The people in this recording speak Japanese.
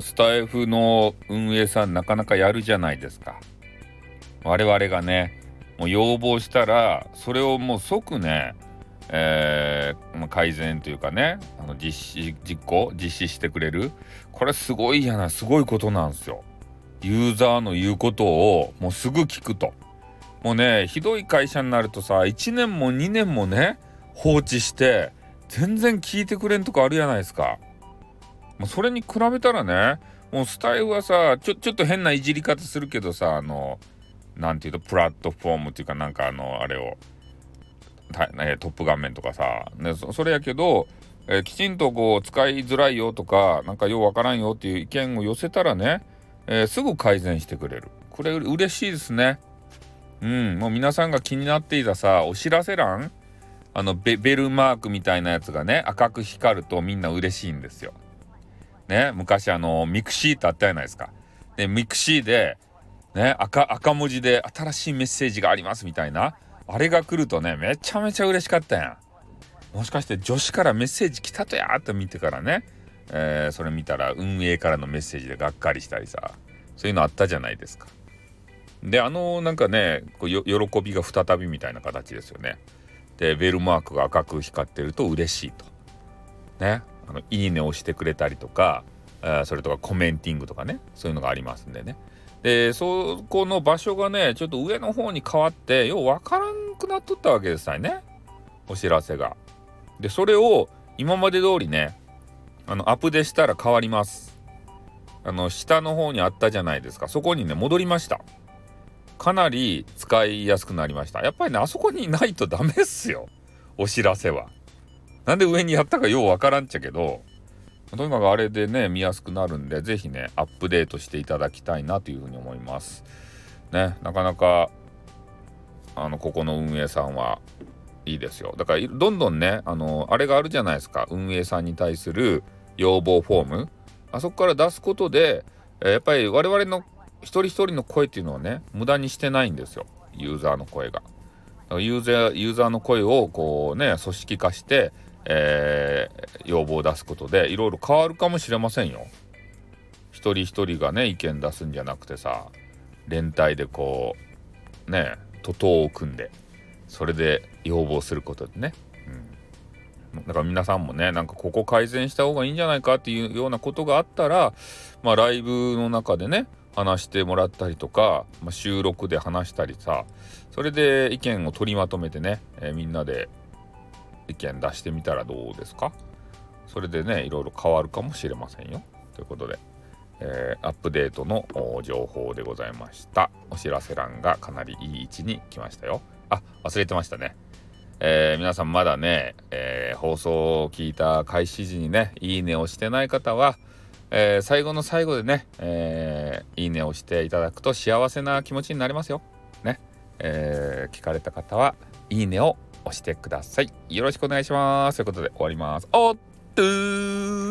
スタイフの運営さんなかなかやるじゃないですか。我々がねもう要望したらそれをもう即ねえー、改善というかねあの実施実行実施してくれる。これすごいやなすごいことなんですよ。ユーザーの言うことをもうすぐ聞くと。もうねひどい会社になるとさ1年も2年もね放置して全然聞いてくれんとこあるじゃないですか。もうそれに比べたらねもうスタイルはさちょちょっと変ないじり方するけどさあの何て言うとプラットフォームっていうかなんかあのあれをね、トップ画面とかさ、ね、それやけど、えー、きちんとこう使いづらいよとかなんかようわからんよっていう意見を寄せたらね、えー、すぐ改善してくれる。これ嬉しいですね。うんもう皆さんが気になっていたさお知らせ欄あのベルマークみたいなやつがね赤く光るとみんな嬉しいんですよ。ね昔あのミクシーってあったじゃないですか。でミクシーでね赤赤文字で新しいメッセージがありますみたいな。あれが来るとねめちゃめちゃ嬉しかったやん。もしかして女子からメッセージ来たと思って見てからね、えー、それ見たら運営からのメッセージでがっかりしたりさ。そういうのあったじゃないですか。であのなんかねこう喜びが再びみたいな形ですよね。でベルマークが赤く光ってると嬉しいと。ね。あのいいねをしてくれたりとかそれとかコメンティングとかねそういうのがありますんでねでそこの場所がねちょっと上の方に変わってよう分からんくなっとったわけですねお知らせが。でそれを今まで通りねあのアップデしたら変わります。あの下の方にあったじゃないですかそこにね戻りました。かなり使いやすくなりました。やっぱりねあそこにないとダメっすよお知らせは。なんで上にやったかようわからんっちゃけどとにかくあれでね見やすくなるんで是非ねアップデートしていただきたいなというふうに思います。ねなかなかあのここの運営さんはいいですよだからどんどんねあのあれがあるじゃないですか運営さんに対する要望フォームあそこから出すことで、やっぱり我々の一人一人の声っていうのはね無駄にしてないんですよユーザーの声が。ユーザーユーザーの声をこうね組織化してえー、要望を出すことでいろいろ変わるかもしれませんよ。一人一人がね意見出すんじゃなくてさ連帯でこうね徒党を組んでそれで要望することでね、うん、だから皆さんもねなんかここ改善した方がいいんじゃないかっていうようなことがあったらまあライブの中でね話してもらったりとか、まあ、収録で話したりさそれで意見を取りまとめてね、えー、みんなで意見出してみたらどうですか？それでねいろいろ変わるかもしれませんよ。ということで、えー、アップデートの情報でございました。お知らせ欄がかなりいい位置に来ましたよ。あ忘れてましたね。えー、皆さんまだね、えー、放送を聞いた開始時にねいいねをしてない方は、えー、最後の最後でね、えいいねをしていただくと幸せな気持ちになりますよ。ね、え聞かれた方はいいねを押してください。よろしくお願いします。ということで終わります。おっとー